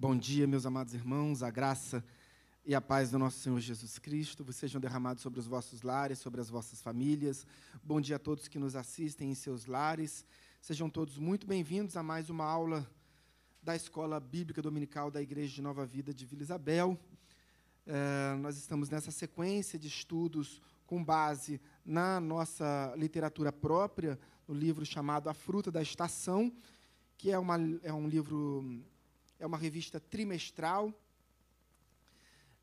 Bom dia, meus amados irmãos, a graça e a paz do nosso Senhor Jesus Cristo vos sejam derramados sobre os vossos lares, sobre as vossas famílias. Bom dia a todos que nos assistem em seus lares. Sejam todos muito bem-vindos a mais uma aula da Escola Bíblica Dominical da Igreja de Nova Vida de Vila Isabel. É, nós estamos nessa sequência de estudos com base na nossa literatura própria, no livro chamado A Fruta da Estação, que é, uma, é um livro é uma revista trimestral.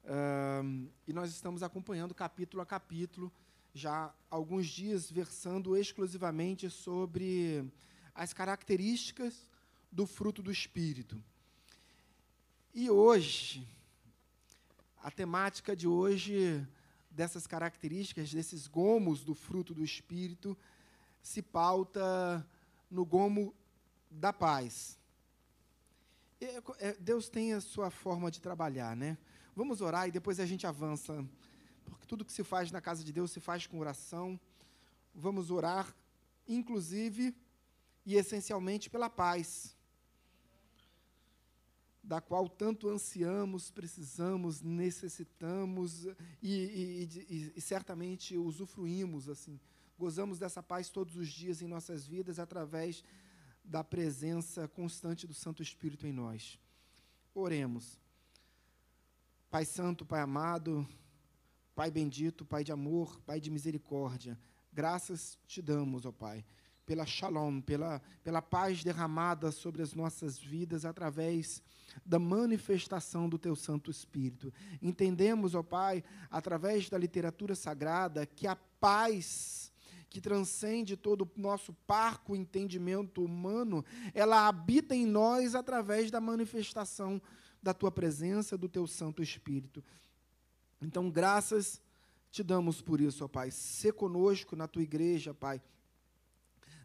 Um, e nós estamos acompanhando capítulo a capítulo, já alguns dias versando exclusivamente sobre as características do fruto do Espírito. E hoje, a temática de hoje, dessas características, desses gomos do fruto do Espírito, se pauta no gomo da paz. É, é, Deus tem a sua forma de trabalhar, né? Vamos orar e depois a gente avança. Porque tudo que se faz na casa de Deus se faz com oração. Vamos orar, inclusive e essencialmente pela paz, da qual tanto ansiamos, precisamos, necessitamos e, e, e, e certamente usufruímos, assim, gozamos dessa paz todos os dias em nossas vidas através da presença constante do Santo Espírito em nós. Oremos. Pai Santo, Pai amado, Pai bendito, Pai de amor, Pai de misericórdia, graças te damos, ó Pai, pela shalom, pela, pela paz derramada sobre as nossas vidas através da manifestação do Teu Santo Espírito. Entendemos, ó Pai, através da literatura sagrada, que a paz que transcende todo o nosso parco entendimento humano, ela habita em nós através da manifestação da tua presença, do teu Santo Espírito. Então, graças te damos por isso, ó Pai. Se conosco na tua igreja, Pai.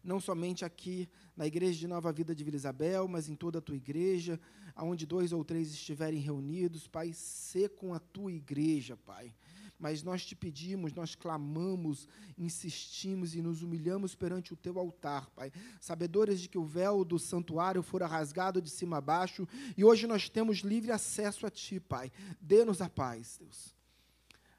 Não somente aqui na igreja de Nova Vida de Vila Isabel, mas em toda a tua igreja, aonde dois ou três estiverem reunidos, Pai, se com a tua igreja, Pai mas nós te pedimos, nós clamamos, insistimos e nos humilhamos perante o teu altar, Pai. Sabedores de que o véu do santuário fora rasgado de cima a baixo e hoje nós temos livre acesso a ti, Pai. Dê-nos a paz, Deus.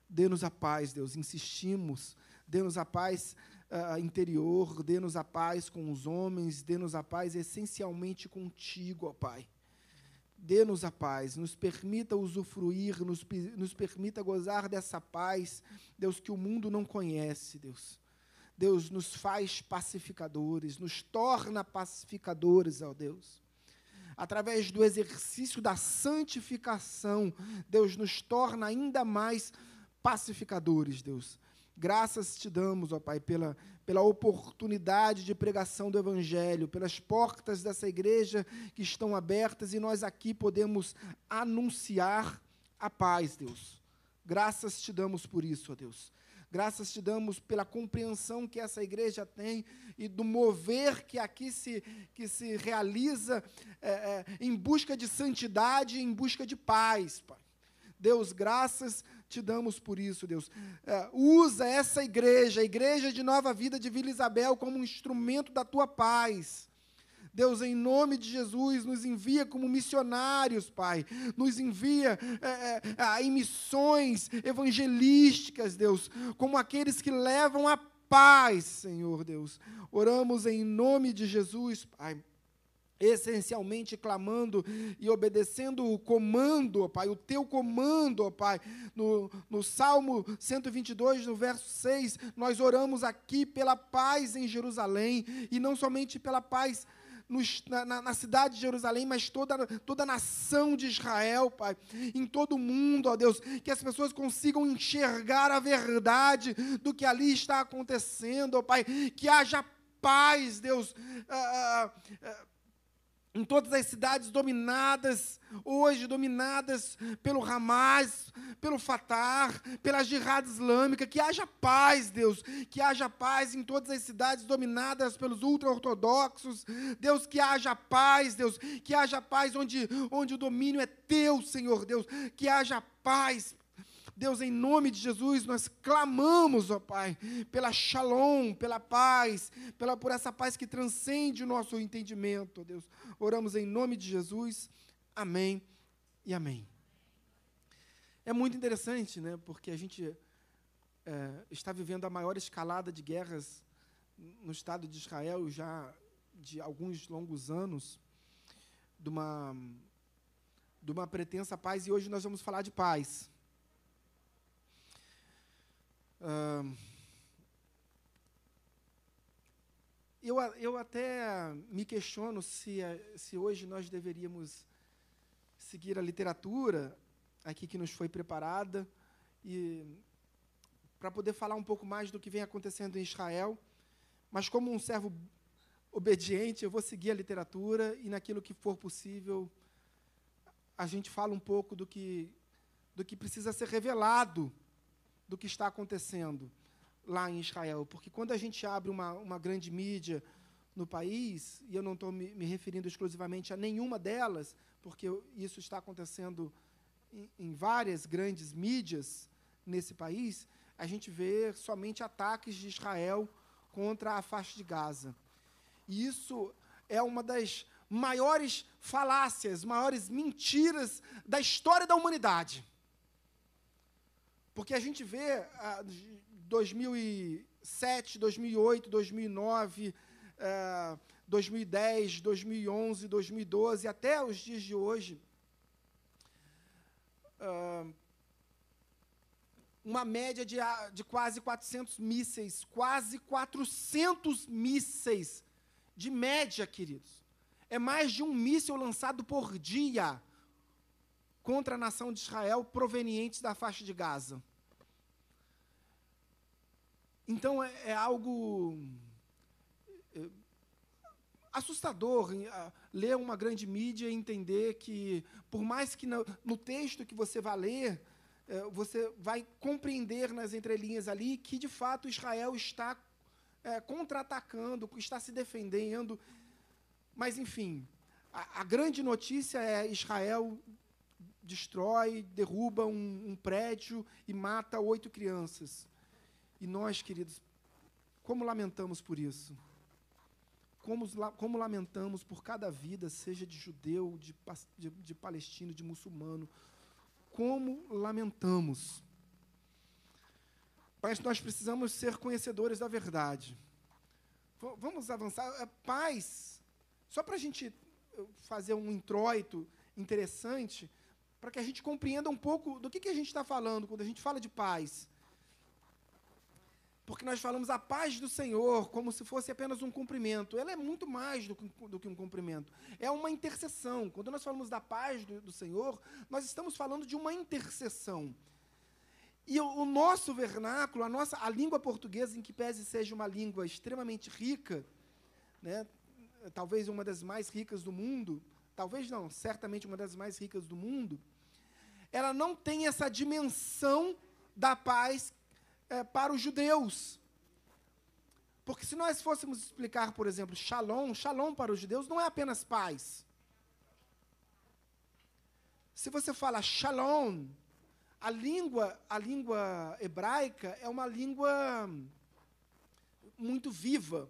Dê-nos a paz, Deus. Insistimos. Dê-nos a paz uh, interior, dê-nos a paz com os homens, dê-nos a paz essencialmente contigo, ó Pai. Dê-nos a paz, nos permita usufruir, nos, nos permita gozar dessa paz, Deus, que o mundo não conhece, Deus. Deus nos faz pacificadores, nos torna pacificadores, ó Deus. Através do exercício da santificação, Deus nos torna ainda mais pacificadores, Deus. Graças te damos, ó Pai, pela, pela oportunidade de pregação do Evangelho, pelas portas dessa igreja que estão abertas e nós aqui podemos anunciar a paz, Deus. Graças te damos por isso, ó Deus. Graças te damos pela compreensão que essa igreja tem e do mover que aqui se, que se realiza é, é, em busca de santidade, em busca de paz, Pai. Deus, graças te damos por isso, Deus. É, usa essa igreja, a igreja de Nova Vida de Vila Isabel, como um instrumento da tua paz. Deus, em nome de Jesus, nos envia como missionários, Pai. Nos envia é, é, em missões evangelísticas, Deus, como aqueles que levam a paz, Senhor Deus. Oramos em nome de Jesus, Pai essencialmente clamando e obedecendo o comando, ó Pai, o teu comando, ó Pai. No, no Salmo 122, no verso 6, nós oramos aqui pela paz em Jerusalém, e não somente pela paz nos, na, na, cidade de Jerusalém, mas toda, toda a nação de Israel, Pai, em todo o mundo, ó Deus, que as pessoas consigam enxergar a verdade do que ali está acontecendo, ó Pai, que haja paz, Deus. Ah, ah, ah, em todas as cidades dominadas, hoje dominadas pelo Hamas, pelo Fatah, pela jihad islâmica, que haja paz, Deus, que haja paz em todas as cidades dominadas pelos ultra-ortodoxos, Deus, que haja paz, Deus, que haja paz onde, onde o domínio é teu, Senhor, Deus, que haja paz, Deus, em nome de Jesus, nós clamamos, ó Pai, pela shalom, pela paz, pela, por essa paz que transcende o nosso entendimento, ó Deus. Oramos em nome de Jesus. Amém e amém. É muito interessante, né, porque a gente é, está vivendo a maior escalada de guerras no Estado de Israel já de alguns longos anos, de uma, de uma pretensa paz, e hoje nós vamos falar de paz. Uh, eu, eu até me questiono se, se hoje nós deveríamos seguir a literatura aqui que nos foi preparada e para poder falar um pouco mais do que vem acontecendo em Israel, mas como um servo obediente, eu vou seguir a literatura e naquilo que for possível a gente fala um pouco do que do que precisa ser revelado do que está acontecendo lá em Israel. Porque quando a gente abre uma, uma grande mídia no país, e eu não estou me, me, referindo exclusivamente a nenhuma delas, porque isso está acontecendo em, em várias grandes mídias nesse país, a gente vê somente ataques de Israel contra a faixa de Gaza. E isso é uma das maiores falácias, maiores mentiras da história da humanidade. Porque a gente vê ah, 2007, 2008, 2009, 2010, 2011, 2012, até os dias de hoje, ah, uma média de, ah, de quase 400 mísseis, quase 400 mísseis de média, queridos. É mais de um míssil lançado por dia contra a nação de Israel provenientes da faixa de Gaza. Então é, é algo é, assustador ler uma grande mídia e entender que, por mais que no, no texto que você vá ler, é, você vai compreender nas entrelinhas ali que, de fato, Israel está é, contra-atacando, está se defendendo. Mas, enfim, a, a, grande notícia é Israel destrói, derruba um, um prédio e mata oito crianças. E nós, queridos, como lamentamos por isso? Como, como lamentamos por cada vida, seja de judeu, de, de, de palestino, de muçulmano. Como lamentamos. Mas nós precisamos ser conhecedores da verdade. V vamos avançar. É, paz, só para a gente fazer um introito interessante, para que a gente compreenda um pouco do que, que a gente está falando quando a gente fala de paz. Porque nós falamos a paz do Senhor como se fosse apenas um cumprimento. Ela é muito mais do que, do que um cumprimento. É uma intercessão. Quando nós falamos da paz do, do Senhor, nós estamos falando de uma intercessão. E o, o, nosso vernáculo, a nossa a língua portuguesa, em que pese seja uma língua extremamente rica, né, talvez uma das mais ricas do mundo, talvez não, certamente uma das mais ricas do mundo, ela não tem essa dimensão da paz é, para os judeus. Porque se nós fôssemos explicar, por exemplo, shalom, shalom para os judeus não é apenas paz. Se você fala shalom, a língua, a língua hebraica é uma língua muito viva.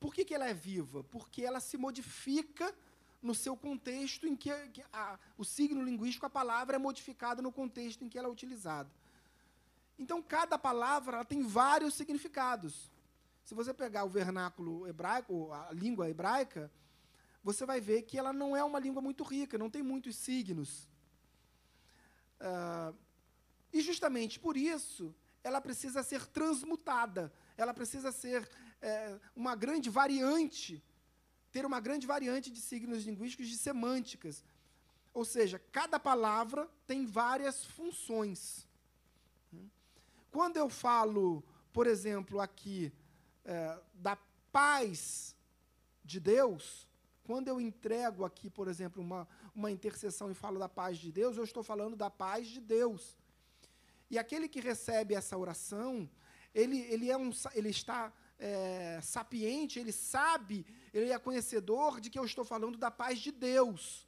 Por que, que ela é viva? Porque ela se modifica no seu contexto em que, que a, o signo linguístico, a palavra é modificada no contexto em que ela é utilizada. Então, cada palavra tem vários significados. Se você pegar o vernáculo hebraico, a língua hebraica, você vai ver que ela não é uma língua muito rica, não tem muitos signos. Uh, e justamente por isso, ela precisa ser transmutada, ela precisa ser é, uma grande variante, ter uma grande variante de signos linguísticos, de semânticas. Ou seja, cada palavra tem várias funções. Quando eu falo, por exemplo, aqui é, da paz de Deus, quando eu entrego aqui, por exemplo, uma, uma intercessão e falo da paz de Deus, eu estou falando da paz de Deus. E aquele que recebe essa oração, ele, ele, é um, ele está é, sapiente, ele sabe, ele é conhecedor de que eu estou falando da paz de Deus.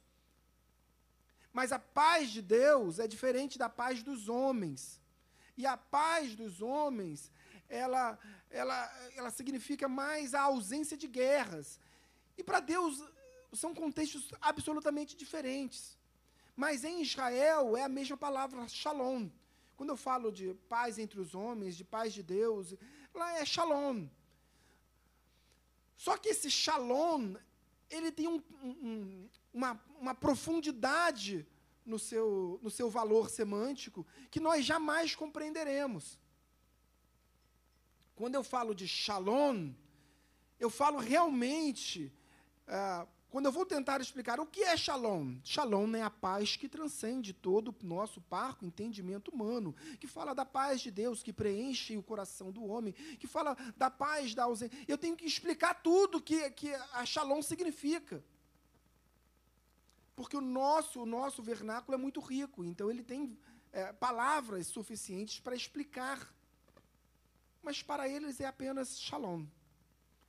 Mas a paz de Deus é diferente da paz dos homens. E a paz dos homens, ela, ela, ela significa mais a ausência de guerras. E para Deus são contextos absolutamente diferentes. Mas em Israel é a mesma palavra shalom. Quando eu falo de paz entre os homens, de paz de Deus, lá é shalom. Só que esse shalom, ele tem um, um, uma, uma profundidade no seu, no seu valor semântico que nós jamais compreenderemos. Quando eu falo de shalom, eu falo realmente, ah, quando eu vou tentar explicar o que é shalom, shalom é a paz que transcende todo o nosso parco entendimento humano, que fala da paz de Deus, que preenche o coração do homem, que fala da paz da ausência. Eu tenho que explicar tudo que, que a shalom significa. Porque o nosso, o nosso vernáculo é muito rico, então ele tem é, palavras suficientes para explicar. Mas para eles é apenas shalom.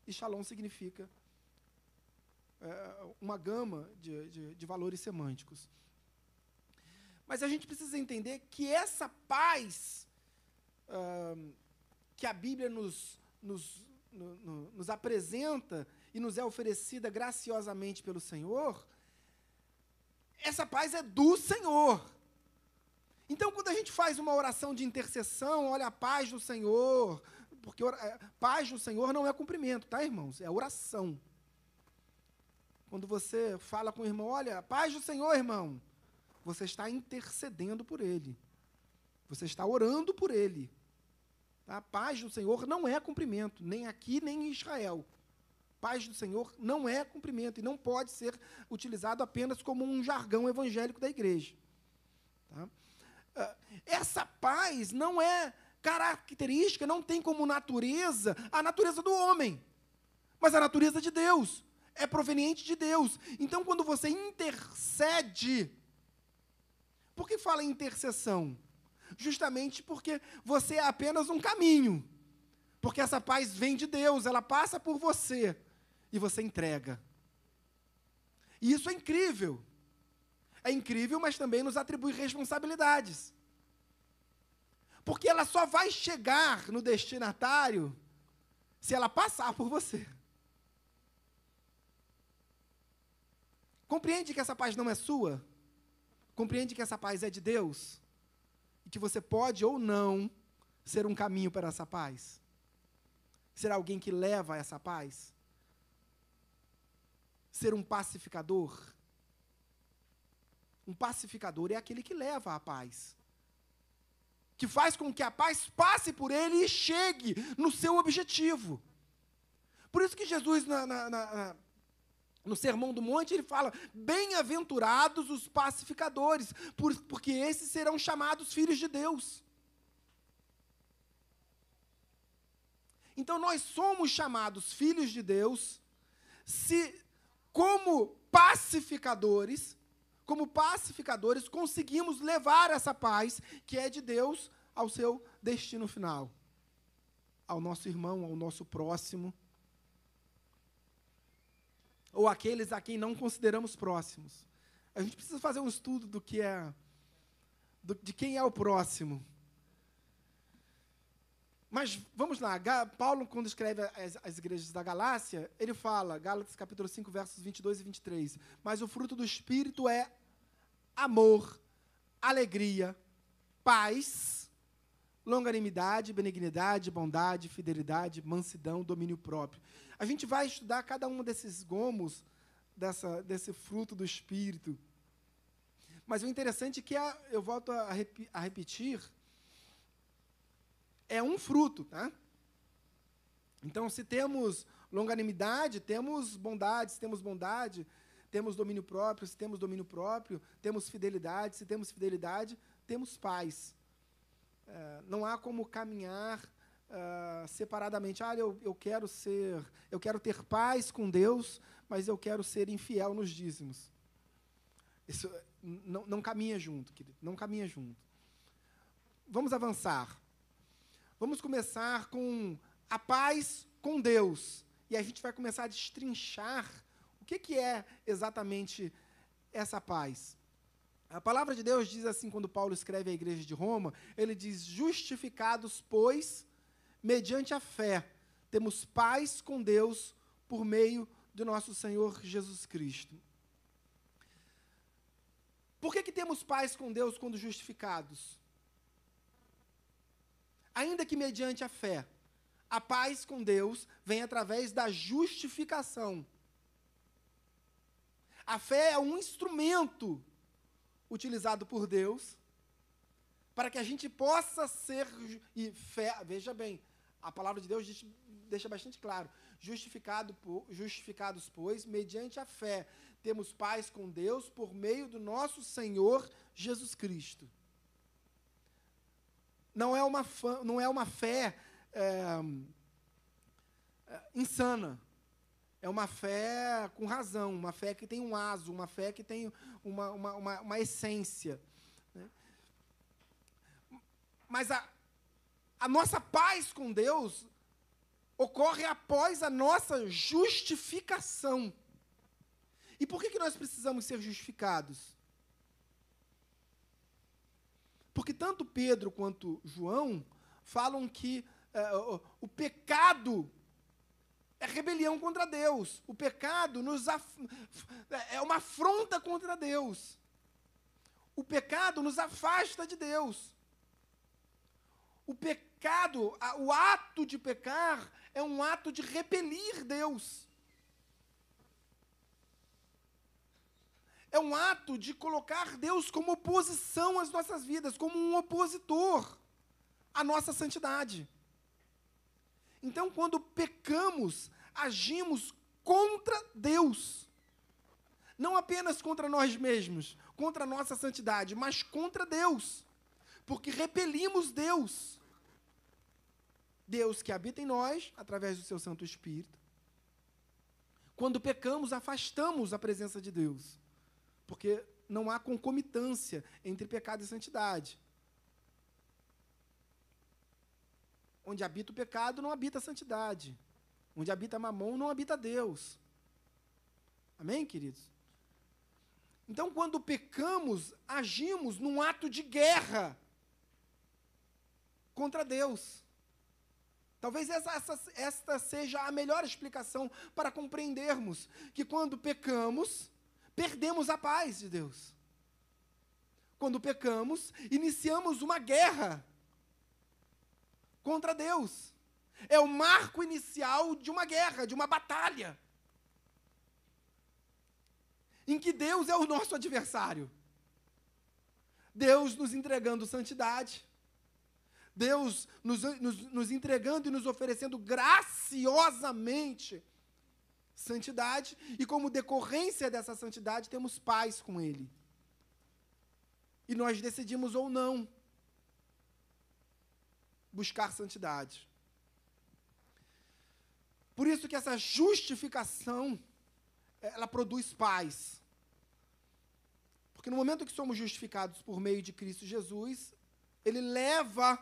E shalom significa é, uma gama de, de, de valores semânticos. Mas a gente precisa entender que essa paz que a Bíblia nos, nos, no, no, nos apresenta e nos é oferecida graciosamente pelo Senhor, essa paz é do Senhor. Então, quando a gente faz uma oração de intercessão, olha a paz do Senhor, porque é, paz do Senhor não é cumprimento, tá, irmãos? É oração. Quando você fala com o irmão, olha, paz do Senhor, irmão, você está intercedendo por ele. Você está orando por ele. A tá? paz do Senhor não é cumprimento, nem aqui, nem em Israel paz do Senhor não é cumprimento e não pode ser utilizado apenas como um jargão evangélico da igreja. Tá? Ah, essa paz não é característica, não tem como natureza a natureza do homem, mas a natureza de Deus. É proveniente de Deus. Então, quando você intercede, por que fala intercessão? Justamente porque você é apenas um caminho. Porque essa paz vem de Deus, ela passa por você e você entrega. E isso é incrível. É incrível, mas também nos atribui responsabilidades. Porque ela só vai chegar no destinatário se ela passar por você. Compreende que essa paz não é sua? Compreende que essa paz é de Deus? E que você pode ou não ser um caminho para essa paz? Ser alguém que leva essa paz? ser um pacificador? Um pacificador é aquele que leva a paz. Que faz com que a paz passe por ele e chegue no seu objetivo. Por isso que Jesus, na, na, na, no Sermão do Monte, ele fala: Bem-aventurados os pacificadores, por, porque esses serão chamados filhos de Deus. Então, nós somos chamados filhos de Deus se como pacificadores, como pacificadores, conseguimos levar essa paz que é de Deus ao seu destino final, ao nosso irmão, ao nosso próximo, ou aqueles a quem não consideramos próximos. A gente precisa fazer um estudo do que é, do, de quem é o próximo. Mas vamos lá, Paulo, quando escreve as, as, igrejas da Galácia, ele fala, Gálatas capítulo 5, versos 22 e 23, mas o fruto do Espírito é amor, alegria, paz, longanimidade, benignidade, bondade, fidelidade, mansidão, domínio próprio. A gente vai estudar cada um desses gomos, dessa, desse fruto do Espírito. Mas o interessante é que, eu volto a, a repetir, é um fruto, tá? Então, se temos longanimidade, temos bondade, se temos bondade, temos domínio próprio, se temos domínio próprio, temos fidelidade, se temos fidelidade, temos paz. É, não há como caminhar uh, separadamente. Ah, eu, eu quero ser, eu quero ter paz com Deus, mas eu quero ser infiel nos dízimos. Isso não, não caminha junto, querido, não caminha junto. Vamos avançar. Vamos começar com a paz com Deus. E a gente vai começar a destrinchar o que, que é exatamente essa paz. A palavra de Deus diz assim, quando Paulo escreve à igreja de Roma, ele diz: Justificados, pois, mediante a fé, temos paz com Deus por meio do nosso Senhor Jesus Cristo. Por que, que temos paz com Deus quando justificados? Ainda que mediante a fé, a paz com Deus vem através da justificação. A fé é um instrumento utilizado por Deus para que a gente possa ser e fé, veja bem, a palavra de Deus deixa bastante claro, justificado por, justificados pois mediante a fé temos paz com Deus por meio do nosso Senhor Jesus Cristo. Não é uma, não é uma fé é, insana. É uma fé com razão, uma fé que tem um aso, uma fé que tem uma, uma, uma, uma essência. Né? Mas a, a nossa paz com Deus ocorre após a nossa justificação. E por que, que nós precisamos ser justificados? Porque tanto Pedro quanto João falam que o, o, pecado é rebelião contra Deus. O pecado nos af, é uma afronta contra Deus. O pecado nos afasta de Deus. O pecado, o ato de pecar, é um ato de repelir Deus. é um ato de colocar Deus como oposição às nossas vidas, como um opositor à nossa santidade. Então, quando pecamos, agimos contra Deus. Não apenas contra nós mesmos, contra a nossa santidade, mas contra Deus. Porque repelimos Deus. Deus que habita em nós, através do seu Santo Espírito. Quando pecamos, afastamos a presença de Deus. Porque não há concomitância entre pecado e santidade. Onde habita o pecado, não habita a santidade. Onde habita mamão, não habita Deus. Amém, queridos? Então, quando pecamos, agimos num ato de guerra contra Deus. Talvez essa, essa, esta seja a melhor explicação para compreendermos que quando pecamos, perdemos a paz de Deus. Quando pecamos, iniciamos uma guerra contra Deus. É o marco inicial de uma guerra, de uma batalha. Em que Deus é o nosso adversário. Deus nos entregando santidade. Deus nos, nos, nos entregando e nos oferecendo graciosamente santidade, e como decorrência dessa santidade, temos paz com Ele. E nós decidimos ou não buscar santidade. Por isso que essa justificação, ela produz paz. Porque no momento que somos justificados por meio de Cristo Jesus, ele leva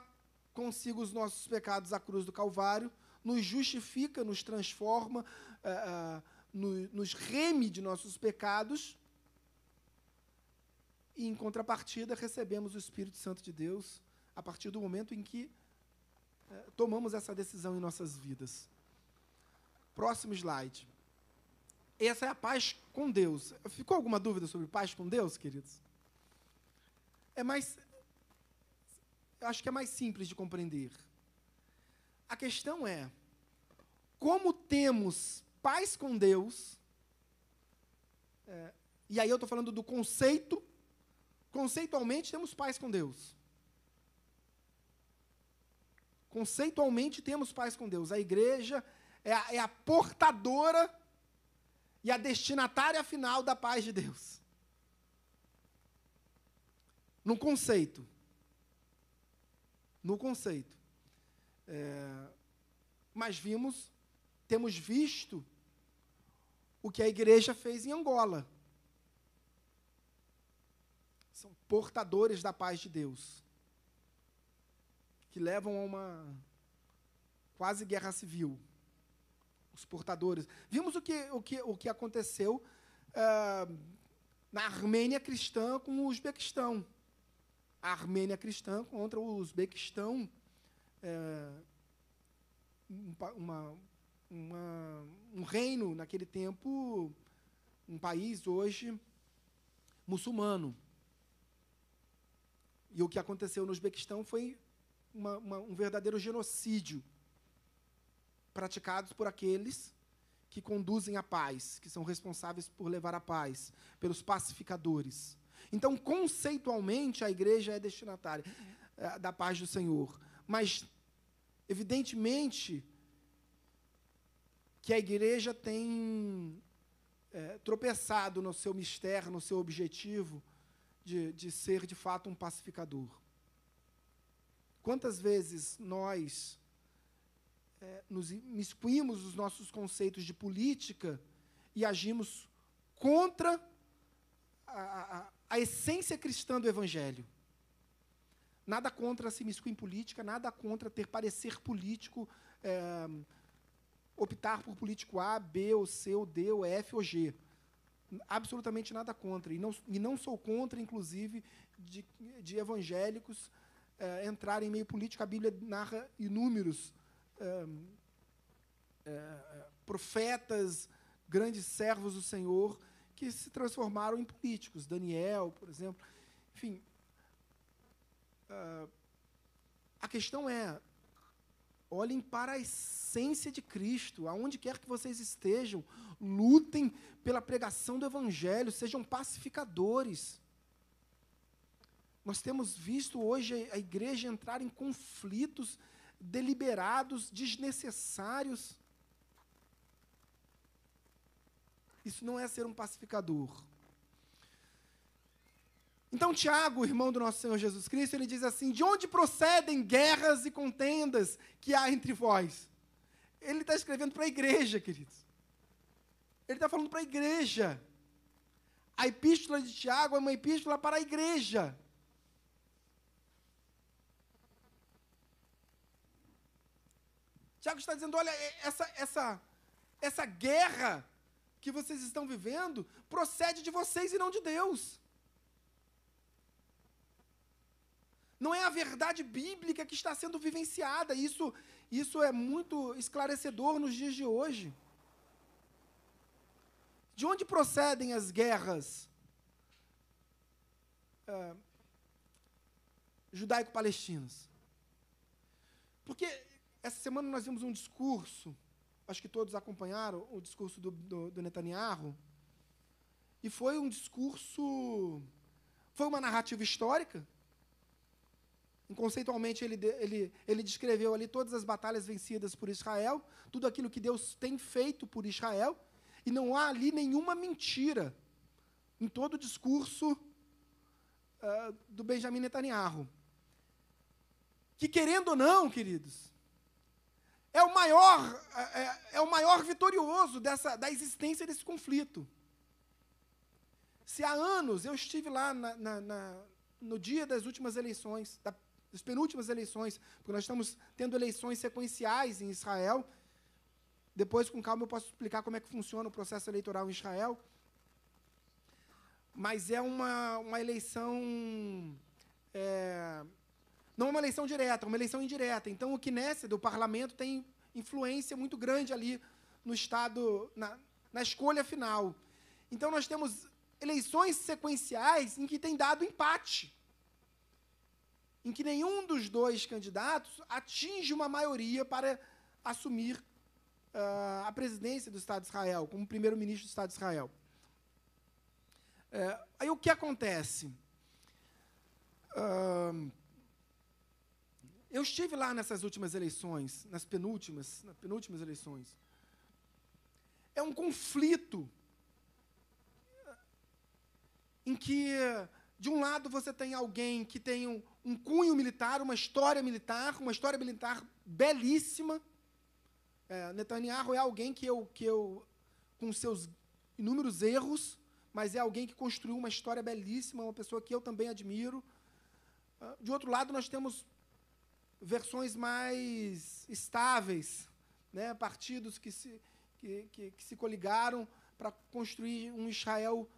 consigo os nossos pecados à cruz do Calvário, nos justifica, nos transforma, uh, no, nos reme de nossos pecados, e em contrapartida recebemos o Espírito Santo de Deus a partir do momento em que tomamos essa decisão em nossas vidas. Próximo slide. Essa é a paz com Deus. Ficou alguma dúvida sobre paz com Deus, queridos? É mais. Eu acho que é mais simples de compreender. A questão é: como temos paz com Deus, é, e aí eu estou falando do conceito, conceitualmente temos paz com Deus. Conceitualmente temos paz com Deus. A igreja é a, é a portadora e a destinatária final da paz de Deus. No conceito. No conceito. É, mas vimos temos visto o que a igreja fez em Angola. São portadores da paz de Deus, que levam a uma quase guerra civil. Os portadores. Vimos o que, o que, o que aconteceu uh, na Armênia cristã com o Uzbequistão. A Armênia cristã contra o Uzbequistão. Uh, uma, uma, um reino naquele tempo, um país hoje muçulmano. E o que aconteceu no Uzbequistão foi uma, uma, um verdadeiro genocídio praticados por aqueles que conduzem a paz, que são responsáveis por levar a paz, pelos pacificadores. Então, conceitualmente, a igreja é destinatária é, da paz do Senhor. Mas, evidentemente, que a igreja tem é, tropeçado no seu mistério, no seu objetivo de, de ser de fato um pacificador. Quantas vezes nós é, nos miscuímos os nossos conceitos de política e agimos contra a, a, a essência cristã do Evangelho? Nada contra se miscuir em política, nada contra ter parecer político. É, optar por político A, B, ou C, ou D, ou F, ou G. Absolutamente nada contra. E não, e não sou contra, inclusive, de, de evangélicos eh, entrarem em meio político. A Bíblia narra inúmeros eh, eh, profetas, grandes servos do Senhor, que se transformaram em políticos. Daniel, por exemplo. Enfim. a questão é: olhem para a essência de Cristo, aonde quer que vocês estejam, lutem pela pregação do Evangelho, sejam pacificadores. Nós temos visto hoje a igreja entrar em conflitos deliberados, desnecessários. Isso não é ser um pacificador. Então, Tiago, irmão do nosso Senhor Jesus Cristo, ele diz assim: De onde procedem guerras e contendas que há entre vós? Ele está escrevendo para a igreja, queridos. Ele está falando para a igreja. A epístola de Tiago é uma epístola para a igreja. Tiago está dizendo: olha, essa, essa, essa guerra que vocês estão vivendo procede de vocês e não de Deus. Não é a verdade bíblica que está sendo vivenciada. Isso, isso é muito esclarecedor nos dias de hoje. De onde procedem as guerras uh, judaico-palestinas? Porque essa semana nós vimos um discurso, acho que todos acompanharam o discurso do, do, do Netanyahu, e foi um discurso, foi uma narrativa histórica, Conceitualmente, ele, ele, ele descreveu ali todas as batalhas vencidas por Israel, tudo aquilo que Deus tem feito por Israel, e não há ali nenhuma mentira em todo o discurso uh, do Benjamin Netanyahu. Que, querendo ou não, queridos, é o maior, é, é, é o maior vitorioso dessa, da existência desse conflito. Se há anos eu estive lá na, na, na, no dia das últimas eleições, da das penúltimas eleições, porque nós estamos tendo eleições sequenciais em Israel. Depois, com calma, eu posso explicar como é que funciona o processo eleitoral em Israel. Mas é uma, uma eleição. É, não uma eleição direta, uma eleição indireta. Então, o Knesset, do parlamento, tem influência muito grande ali no Estado, na, na escolha final. Então, nós temos eleições sequenciais em que tem dado empate em que nenhum dos dois candidatos atinge uma maioria para assumir uh, a presidência do Estado de Israel, como primeiro-ministro do Estado de Israel. Uh, aí o que acontece? Uh, eu estive lá nessas últimas eleições, nas penúltimas, nas penúltimas eleições. É um conflito em que, de um lado, você tem alguém que tem um, um cunho militar, uma história militar, uma história militar belíssima. É, Netanyahu é alguém que eu, que eu, com seus inúmeros erros, mas é alguém que construiu uma história belíssima, uma pessoa que eu também admiro. Ah, de outro lado, nós temos versões mais estáveis, né? partidos que se, que, que, que se coligaram para construir um Israel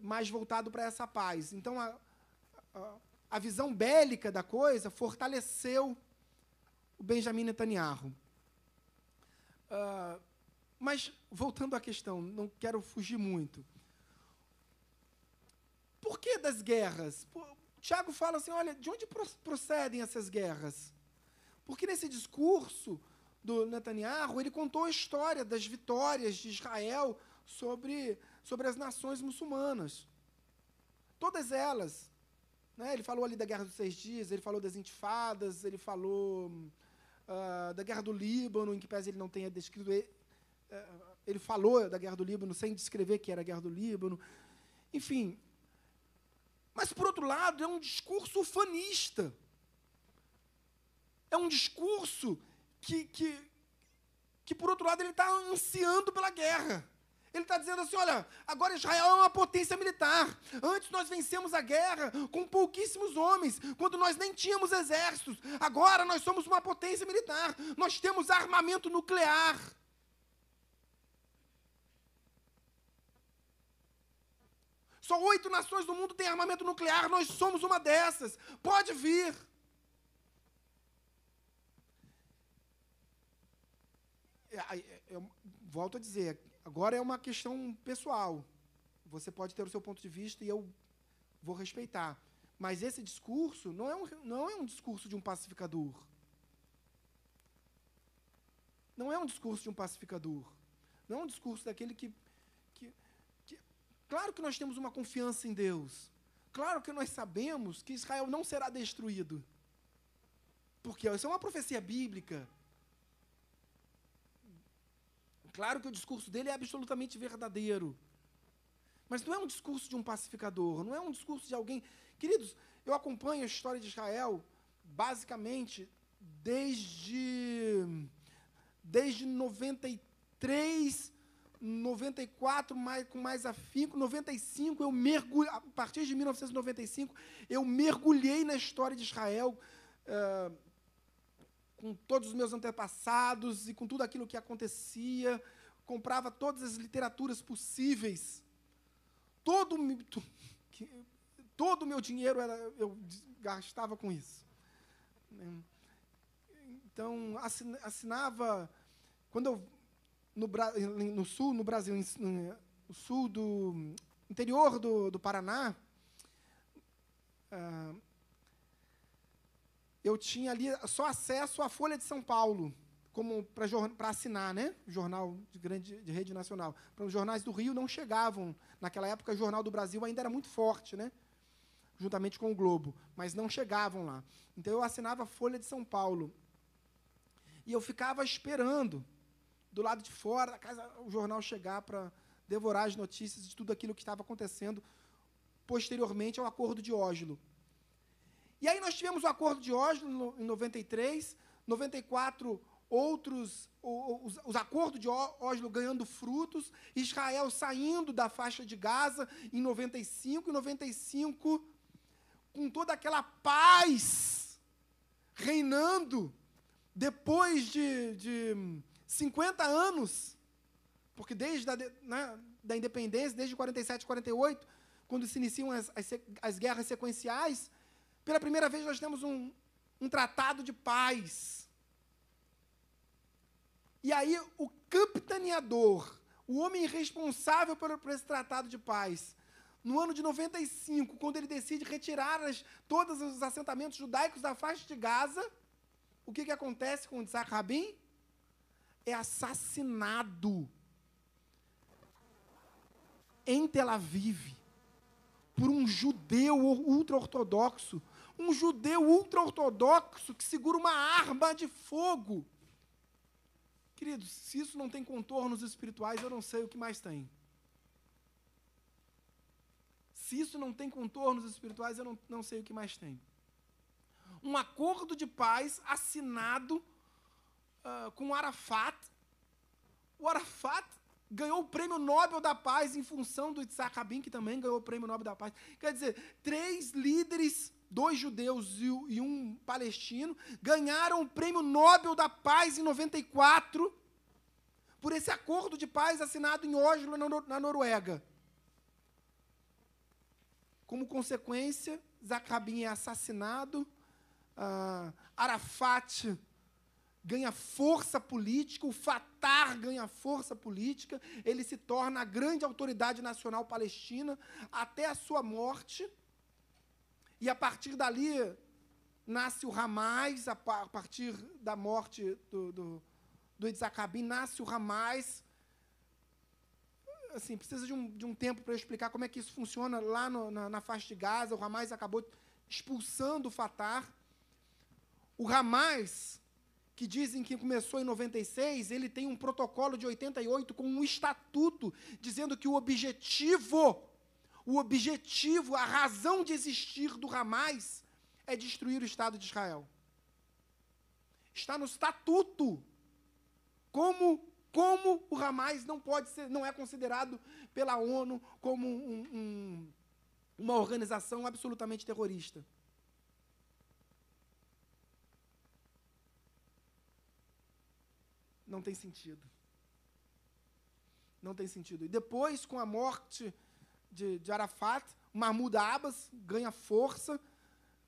mais voltado para essa paz. Então, a, a, a visão bélica da coisa fortaleceu o Benjamin Netanyahu. Uh, mas, voltando à questão, não quero fugir muito. Por que das guerras? Por, Tiago fala assim: olha, de onde procedem essas guerras? Porque nesse discurso do Netanyahu, ele contou a história das vitórias de Israel sobre, sobre as nações muçulmanas. Todas elas. Né? Ele falou ali da Guerra dos Seis Dias, ele falou das intifadas, ele falou uh, da Guerra do Líbano, em que pese ele não tenha descrito. Ele, uh, ele falou da Guerra do Líbano sem descrever que era a Guerra do Líbano. Enfim. Mas, por outro lado, é um discurso ufanista. É um discurso que, que, que por outro lado, ele está ansiando pela guerra. Ele está dizendo assim: olha, agora Israel é uma potência militar. Antes nós vencemos a guerra com pouquíssimos homens, quando nós nem tínhamos exércitos. Agora nós somos uma potência militar. Nós temos armamento nuclear. Só oito nações do mundo têm armamento nuclear, nós somos uma dessas. Pode vir. Eu volto a dizer, agora é uma questão pessoal. Você pode ter o seu ponto de vista e eu vou respeitar. Mas esse discurso não é um, não é um discurso de um pacificador. Não é um discurso de um pacificador. Não é um discurso daquele que, que, que. Claro que nós temos uma confiança em Deus. Claro que nós sabemos que Israel não será destruído. Porque isso é uma profecia bíblica. Claro que o discurso dele é absolutamente verdadeiro. Mas não é um discurso de um pacificador, não é um discurso de alguém. Queridos, eu acompanho a história de Israel basicamente desde desde 93, 94, mais, com mais afinco, 95, eu mergulhei, a partir de 1995, eu mergulhei na história de Israel. Uh, com todos os meus antepassados e com tudo aquilo que acontecia, comprava todas as literaturas possíveis. Todo todo o meu dinheiro era, eu gastava com isso. Então, assinava quando eu no, no sul, no Brasil, no sul do interior do, do Paraná, uh, eu tinha ali só acesso à Folha de São Paulo, como para assinar, né? Jornal de grande de rede nacional. Para os jornais do Rio não chegavam. Naquela época, o Jornal do Brasil ainda era muito forte, né? Juntamente com o Globo, mas não chegavam lá. Então eu assinava a Folha de São Paulo. E eu ficava esperando do lado de fora da casa o jornal chegar para devorar as notícias de tudo aquilo que estava acontecendo posteriormente ao acordo de Oslo. E aí nós tivemos o acordo de Oslo em 93, 94 outros os, os, acordos de Oslo ganhando frutos, Israel saindo da faixa de Gaza em 95 e 95 com toda aquela paz reinando depois de, de 50 anos, porque desde a, né, da independência, desde 47 48, quando se iniciam as, as, as guerras sequenciais, pela primeira vez, nós temos um, um tratado de paz. E aí, o capitaneador, o homem responsável por, por esse tratado de paz, no ano de 95, quando ele decide retirar as, todos os assentamentos judaicos da faixa de Gaza, o que, que acontece com Isaac Rabin? É assassinado em Tel Aviv por um judeu ultra-ortodoxo um judeu ultra-ortodoxo que segura uma arma de fogo. Queridos, se isso não tem contornos espirituais, eu não sei o que mais tem. Se isso não tem contornos espirituais, eu não, não sei o que mais tem. Um acordo de paz assinado uh, com Arafat. O Arafat ganhou o prêmio Nobel da Paz em função do Itzhak Rabin, que também ganhou o prêmio Nobel da Paz. Quer dizer, três líderes dois judeus e um palestino, ganharam o prêmio Nobel da Paz em 94 por esse acordo de paz assinado em Oslo, na Noruega. Como consequência, Isaac Rabin é assassinado, uh, Arafat ganha força política, o Fatah ganha força política, ele se torna a grande autoridade nacional palestina até a sua morte. E a partir dali nasce o Ramais, a partir da morte do, do, do Itzakabim, nasce o Ramais. Assim, precisa de um, de um tempo para explicar como é que isso funciona lá no, na, na faixa de Gaza. O Ramais acabou expulsando o Fatah. O Ramais, que dizem que começou em 96, ele tem um protocolo de 88 com um estatuto dizendo que o objetivo, o objetivo, a razão de existir do Ramais é destruir o Estado de Israel. Está no estatuto. Como como o Hamas não pode ser, não é considerado pela ONU como um, um, uma organização absolutamente terrorista. Não tem sentido. Não tem sentido. E depois, com a morte de, de Arafat, Mahmoud Abbas ganha força.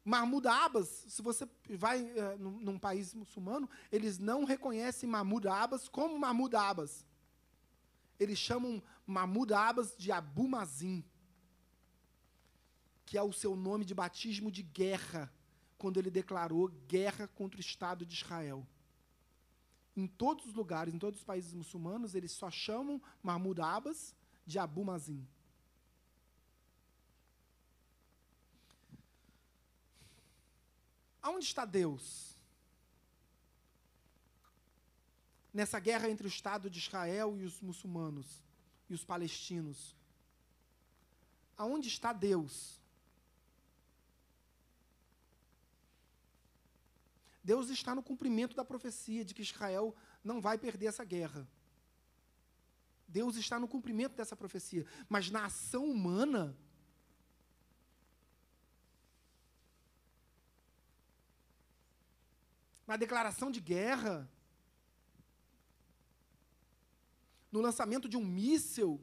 Mahmoud Abbas, se você vai uh, num, num, país muçulmano, eles não reconhecem Mahmoud Abbas como Mahmoud Abbas. Eles chamam Mahmoud Abbas de Abu Mazin, que é o seu nome de batismo de guerra, quando ele declarou guerra contra o Estado de Israel em todos os lugares, em todos os países muçulmanos, eles só chamam Mahmoud Abbas de Abu Mazin. Aonde está Deus? Nessa guerra entre o Estado de Israel e os muçulmanos e os palestinos. Aonde está Deus? Deus está no cumprimento da profecia de que Israel não vai perder essa guerra. Deus está no cumprimento dessa profecia. Mas na ação humana, na declaração de guerra, no lançamento de um míssil,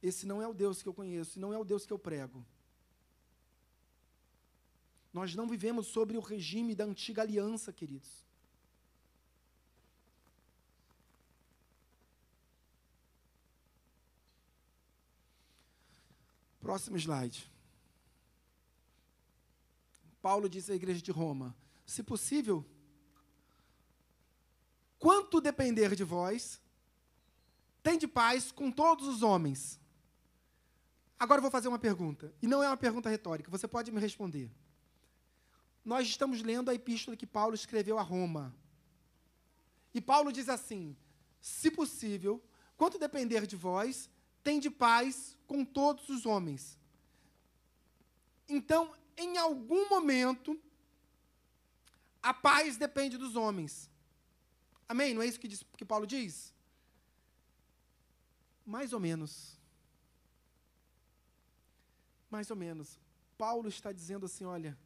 esse não é o Deus que eu conheço, não é o Deus que eu prego. Nós não vivemos sobre o regime da antiga aliança, queridos. Próximo slide. Paulo diz à igreja de Roma: se possível, quanto depender de vós, tem de paz com todos os homens. Agora eu vou fazer uma pergunta, e não é uma pergunta retórica, você pode me responder nós estamos lendo a epístola que Paulo escreveu a Roma. E Paulo diz assim: se possível, quanto depender de vós, tem de paz com todos os homens. Então, em algum momento, a paz depende dos homens. Amém? Não é isso que, diz, que Paulo diz? Mais ou menos. Mais ou menos. Paulo está dizendo assim: olha,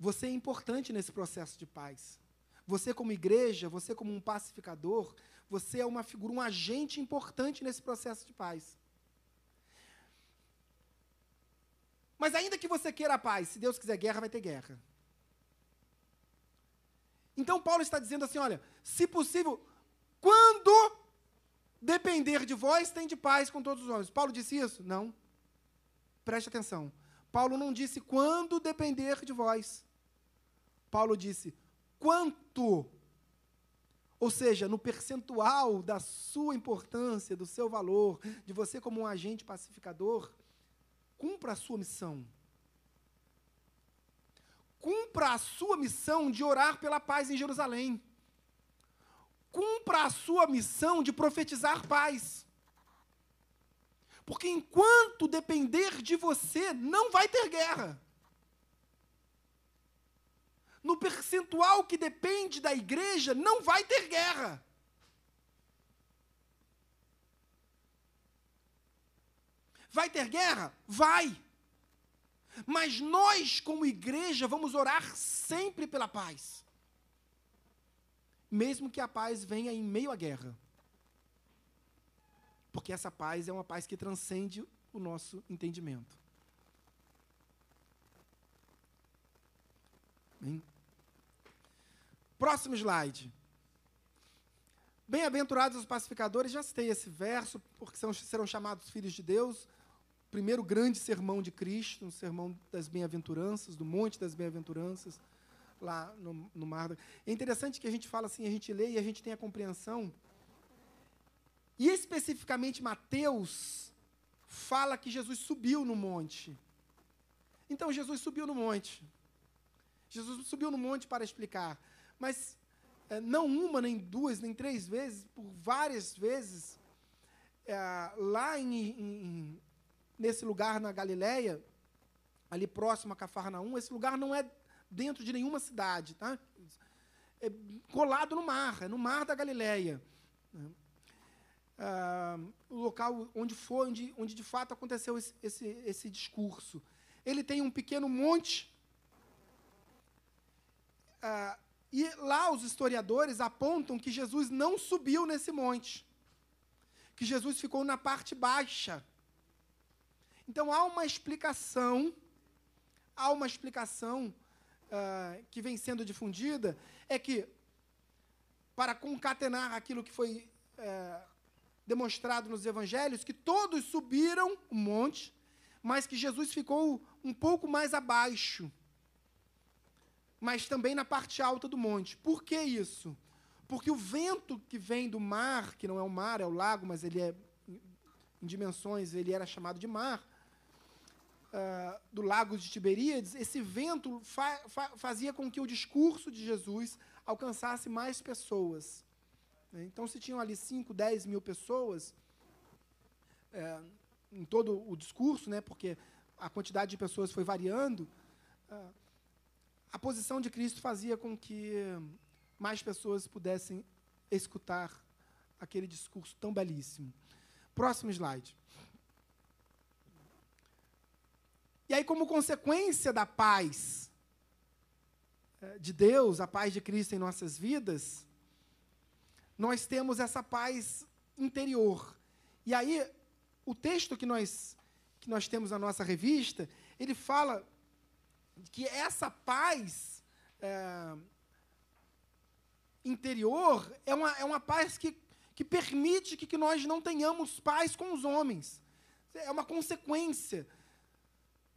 você é importante nesse processo de paz. Você, como igreja, você, como um pacificador, você é uma figura, um agente importante nesse processo de paz. Mas ainda que você queira a paz, se Deus quiser guerra, vai ter guerra. Então Paulo está dizendo assim: olha, se possível, quando depender de vós, tem de paz com todos os homens. Paulo disse isso? Não. Preste atenção. Paulo não disse quando depender de vós. Paulo disse: quanto? Ou seja, no percentual da sua importância, do seu valor, de você como um agente pacificador, cumpra a sua missão. Cumpra a sua missão de orar pela paz em Jerusalém. Cumpra a sua missão de profetizar paz. Porque enquanto depender de você, não vai ter guerra no percentual que depende da igreja, não vai ter guerra. Vai ter guerra? Vai. Mas nós, como igreja, vamos orar sempre pela paz. Mesmo que a paz venha em meio à guerra. Porque essa paz é uma paz que transcende o nosso entendimento. Amém? Próximo slide. Bem-aventurados os pacificadores, já citei esse verso, porque são, serão chamados filhos de Deus. primeiro grande sermão de Cristo, o sermão das bem-aventuranças, do Monte das Bem-aventuranças, lá no, no mar. É interessante que a gente fala assim, a gente lê e a gente tem a compreensão. E especificamente Mateus fala que Jesus subiu no monte. Então Jesus subiu no monte. Jesus subiu no monte para explicar. Mas é, não uma, nem duas, nem três vezes, por várias vezes, é, lá em, em, nesse lugar na Galileia, ali próximo a Cafarnaum, esse lugar não é dentro de nenhuma cidade, tá? É colado no mar, é no mar da Galileia. Ah, o local onde foi, onde, onde de fato aconteceu esse, esse, esse discurso. Ele tem um pequeno monte. Ah, e lá os historiadores apontam que Jesus não subiu nesse monte. Que Jesus ficou na parte baixa. Então há uma explicação, há uma explicação uh, que vem sendo difundida, é que, para concatenar aquilo que foi uh, demonstrado nos evangelhos, que todos subiram o monte, mas que Jesus ficou um pouco mais abaixo, mas também na parte alta do monte. Por que isso? Porque o vento que vem do mar, que não é o mar, é o lago, mas ele é em dimensões, ele era chamado de mar, uh, do lago de Tiberíades, esse vento fa fa fazia com que o discurso de Jesus alcançasse mais pessoas. Né? Então, se tinham ali 5, 10 mil pessoas, é, em todo o discurso, né, porque a quantidade de pessoas foi variando, uh, a posição de Cristo fazia com que mais pessoas pudessem escutar aquele discurso tão belíssimo. Próximo slide. E aí, como consequência da paz eh, de Deus, a paz de Cristo em nossas vidas, nós temos essa paz interior. E aí, o texto que nós, que nós temos na nossa revista, ele fala que essa paz é, interior é uma, é uma paz que, que permite que, que nós não tenhamos paz com os homens. É uma consequência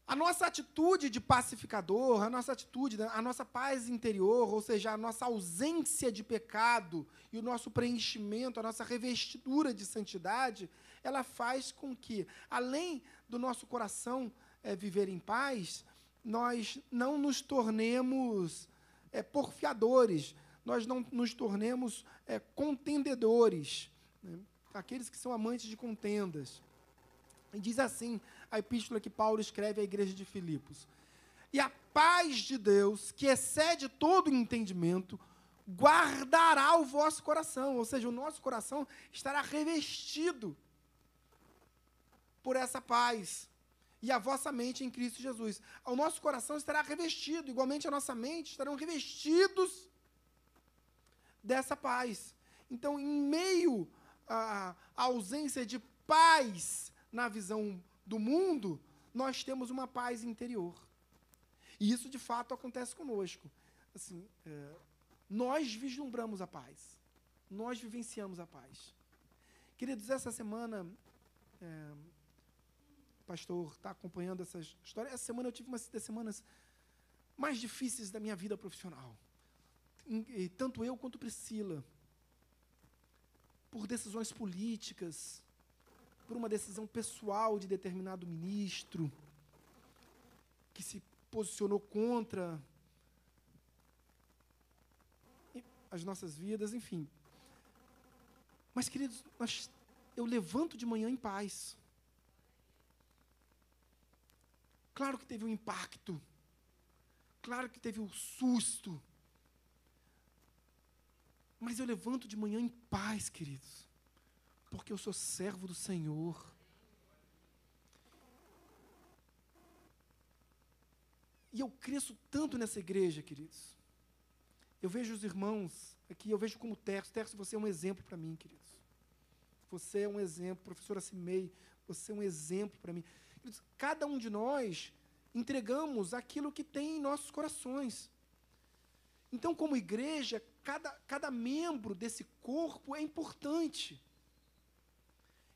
a nossa atitude de pacificador, a nossa atitude, a nossa paz interior, ou seja, a nossa ausência de pecado e o nosso preenchimento, a nossa revestidura de santidade, ela faz com que, além do nosso coração é, viver em paz, nós não nos tornemos é, porfiadores, nós não nos tornemos é, contendedores, né? aqueles que são amantes de contendas. E diz assim a epístola que Paulo escreve à igreja de Filipos. E a paz de Deus, que excede todo entendimento, guardará o vosso coração, ou seja, o nosso coração estará revestido por essa paz. E a vossa mente em Cristo Jesus. O nosso coração estará revestido, igualmente a nossa mente estarão revestidos dessa paz. Então, em meio à ausência de paz na visão do mundo, nós temos uma paz interior. E isso, de fato, acontece conosco. Assim, é, nós vislumbramos a paz. Nós vivenciamos a paz. Queridos, essa semana, é, pastor está acompanhando essa história. Essa semana eu tive uma das semanas mais difíceis da minha vida profissional. Tanto eu quanto Priscila. Por decisões políticas, por uma decisão pessoal de determinado ministro que se posicionou contra as nossas vidas, enfim. Mas, queridos, nós, eu levanto de manhã em paz. Claro que teve um impacto. Claro que teve um susto. Mas eu levanto de manhã em paz, queridos porque eu sou servo do Senhor. E eu cresço tanto nessa igreja, queridos. Eu vejo os irmãos aqui, eu vejo como Terço. Terço, você é um exemplo para mim, queridos. Você é um exemplo, professora Cimei, você é um exemplo para mim. Cada um de nós entregamos aquilo que tem em nossos corações. Então, como igreja, cada, cada membro desse corpo é importante.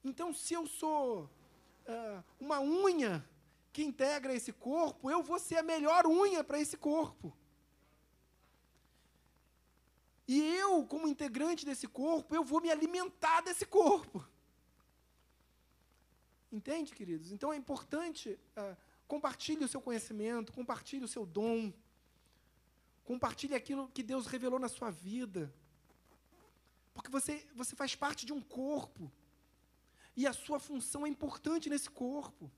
Então, se eu sou uh, uma unha que integra esse corpo, eu vou ser a melhor unha para esse corpo. E eu, como integrante desse corpo, eu vou me alimentar desse corpo. Entende, queridos? Então é importante, uh, compartilhe o seu conhecimento, compartilhe o seu dom, compartilhe aquilo que Deus revelou na sua vida. Porque você, você faz parte de um corpo. E a sua função é importante nesse corpo.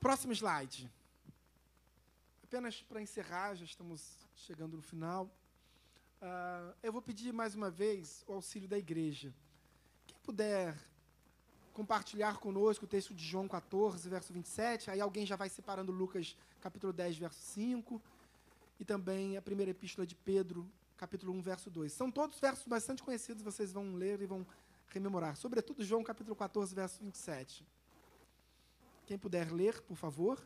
Próximo slide. Apenas para encerrar, já estamos chegando no final. Uh, eu vou pedir mais uma vez o auxílio da igreja. Quem puder compartilhar conosco o texto de João 14, verso 27, aí alguém já vai separando Lucas capítulo 10, verso 5, e também a primeira epístola de Pedro, capítulo 1, verso 2. São todos versos bastante conhecidos, vocês vão ler e vão rememorar. Sobretudo João capítulo 14, verso 27. Quem puder ler, por favor.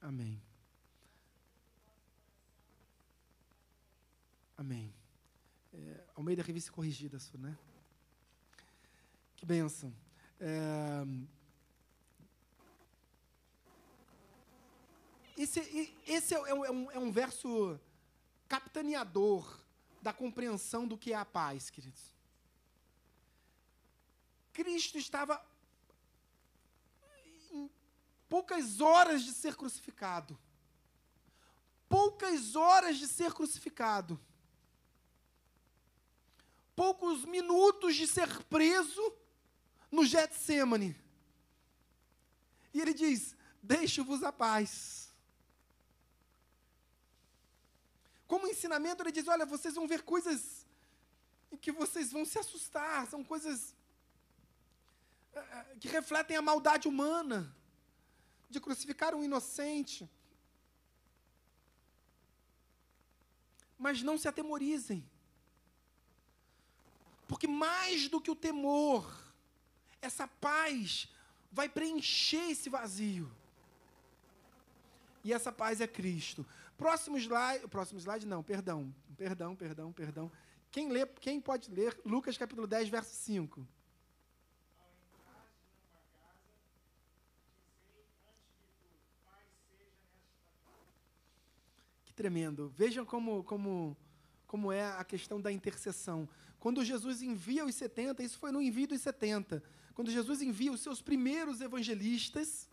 Amém. Amém. É, Almeida Revista Corrigida, sua, né? Que bênção. É, esse, esse é, é, um, é um verso capitaneador da compreensão do que é a paz, queridos. Cristo estava poucas horas de ser crucificado. Poucas horas de ser crucificado. Poucos minutos de ser preso no Getsemane. E ele diz: Deixo-vos a paz. Como ensinamento, ele diz: Olha, vocês vão ver coisas em que vocês vão se assustar, são coisas uh, que refletem a maldade humana de crucificar um inocente. Mas não se atemorizem. Porque mais do que o temor, essa paz vai preencher esse vazio. E essa paz é Cristo. Próximo slide, próximo slide não, perdão, perdão, perdão, perdão. Quem lê, quem pode ler Lucas capítulo 10, verso 5? Tremendo. Vejam como, como, como é a questão da intercessão. Quando Jesus envia os 70, isso foi no envio dos 70. Quando Jesus envia os seus primeiros evangelistas,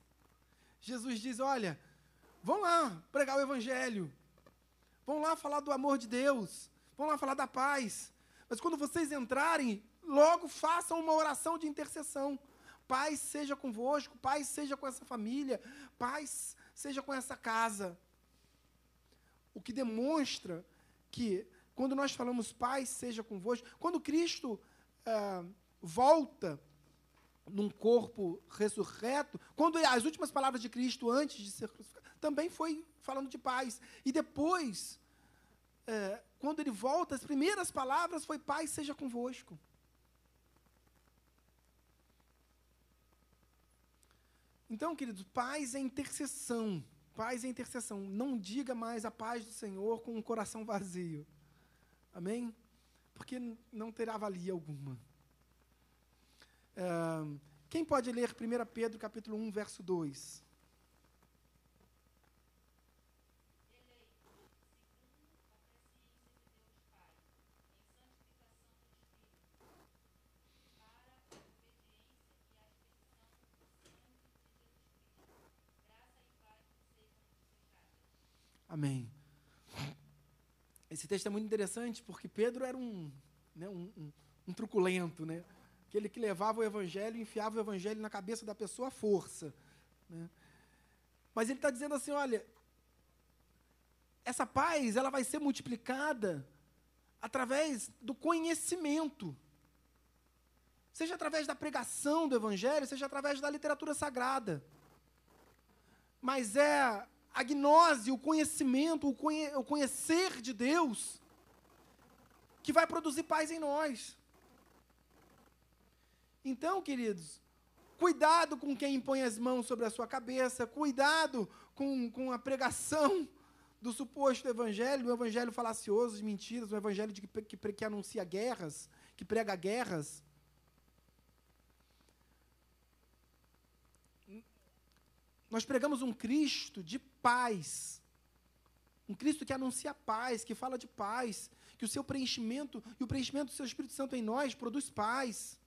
Jesus diz: Olha, vão lá pregar o evangelho, vão lá falar do amor de Deus, vão lá falar da paz. Mas quando vocês entrarem, logo façam uma oração de intercessão. Paz seja convosco, paz seja com essa família, paz seja com essa casa. O que demonstra que, quando nós falamos paz seja convosco, quando Cristo ah, volta num corpo ressurreto, quando as últimas palavras de Cristo antes de ser crucificado, também foi falando de paz. E depois, é, quando ele volta, as primeiras palavras foi paz seja convosco. Então, queridos, paz é intercessão. Paz e intercessão. Não diga mais a paz do Senhor com um coração vazio. Amém? Porque não terá valia alguma. É, quem pode ler 1 Pedro capítulo 1, verso 2? Amém. Esse texto é muito interessante porque Pedro era um, né, um, um, um truculento, né? Aquele que levava o evangelho enfiava o evangelho na cabeça da pessoa à força. Né? Mas ele está dizendo assim: olha, essa paz ela vai ser multiplicada através do conhecimento. Seja através da pregação do evangelho, seja através da literatura sagrada. Mas é a gnose, o conhecimento, o, conhe o conhecer de Deus, que vai produzir paz em nós. Então, queridos, cuidado com quem põe as mãos sobre a sua cabeça, cuidado com, com a pregação do suposto evangelho, do evangelho falacioso de mentiras, do evangelho de que, que, que anuncia guerras, que prega guerras. Nós pregamos um Cristo de paz. Um Cristo que anuncia paz, que fala de paz, que o seu preenchimento e o preenchimento do seu Espírito Santo em nós produz paz.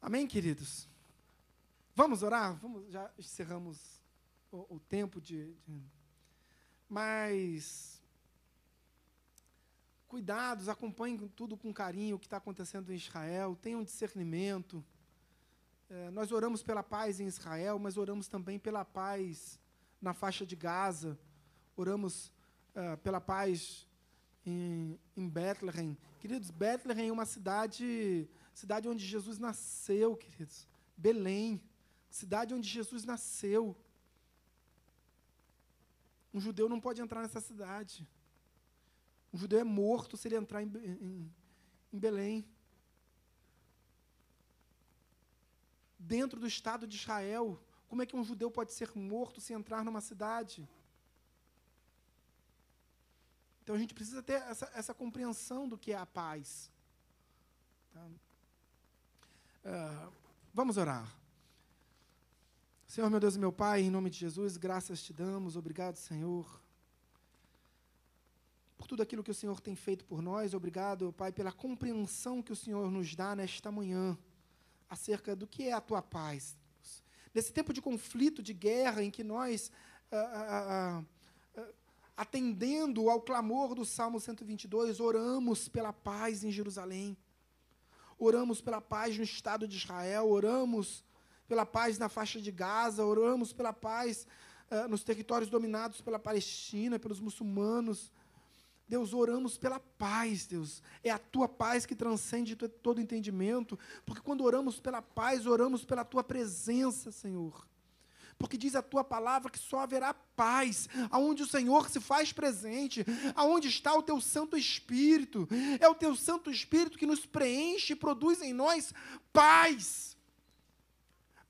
Amém, queridos? Vamos orar? Vamos, já encerramos o, o tempo de, de. Mas. Cuidados, acompanhem tudo com carinho o que está acontecendo em Israel, tenham discernimento. É, nós oramos pela paz em Israel, mas oramos também pela paz na faixa de Gaza, oramos é, pela paz em, em Bethlehem. Queridos, Bethlehem é uma cidade, cidade onde Jesus nasceu, queridos. Belém, cidade onde Jesus nasceu. Um judeu não pode entrar nessa cidade. Um judeu é morto se ele entrar em, em, em Belém. Dentro do Estado de Israel. Como é que um judeu pode ser morto se entrar numa cidade? Então a gente precisa ter essa, essa compreensão do que é a paz. Tá? Uh, vamos orar. Senhor, meu Deus e meu Pai, em nome de Jesus, graças te damos. Obrigado, Senhor, por tudo aquilo que o Senhor tem feito por nós. Obrigado, Pai, pela compreensão que o Senhor nos dá nesta manhã acerca do que é a tua paz. Nesse tempo de conflito, de guerra, em que nós, ah, ah, ah, atendendo ao clamor do Salmo 122, oramos pela paz em Jerusalém, oramos pela paz no Estado de Israel, oramos pela paz na faixa de Gaza, oramos pela paz nos territórios dominados pela Palestina, pelos muçulmanos, Deus, oramos pela paz, Deus. É a tua paz que transcende todo entendimento, porque quando oramos pela paz, oramos pela tua presença, Senhor. Porque diz a tua palavra que só haverá paz aonde o Senhor se faz presente, aonde está o teu Santo Espírito. É o teu Santo Espírito que nos preenche e produz em nós paz.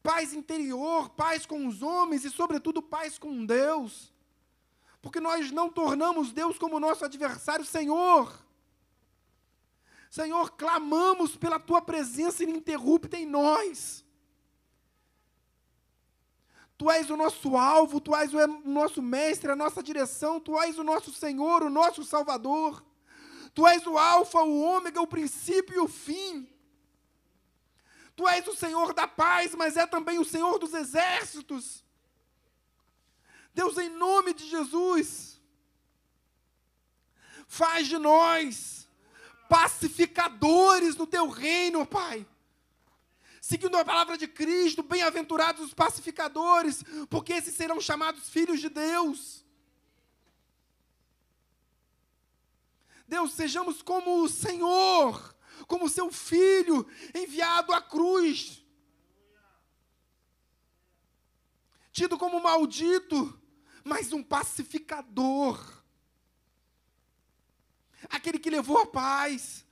Paz interior, paz com os homens e, sobretudo, paz com Deus porque nós não tornamos Deus como nosso adversário, Senhor. Senhor, clamamos pela tua presença ininterrupta em nós. Tu és o nosso alvo, tu és o nosso mestre, a nossa direção, tu és o nosso Senhor, o nosso Salvador. Tu és o Alfa, o Ômega, o princípio e o fim. Tu és o Senhor da paz, mas é também o Senhor dos exércitos. Deus, em nome de Jesus, faz de nós pacificadores no teu reino, Pai. Seguindo a palavra de Cristo, bem-aventurados os pacificadores, porque esses serão chamados filhos de Deus. Deus, sejamos como o Senhor, como seu filho enviado à cruz, tido como maldito, mas um pacificador. Aquele que levou a paz,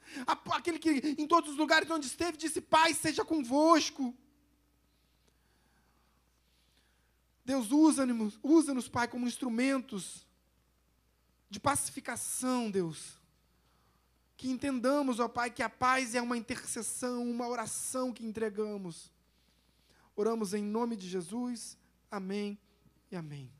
aquele que em todos os lugares onde esteve disse: Paz seja convosco. Deus usa-nos, usa-nos, Pai, como instrumentos de pacificação, Deus. Que entendamos, ó Pai, que a paz é uma intercessão, uma oração que entregamos. Oramos em nome de Jesus. Amém e amém.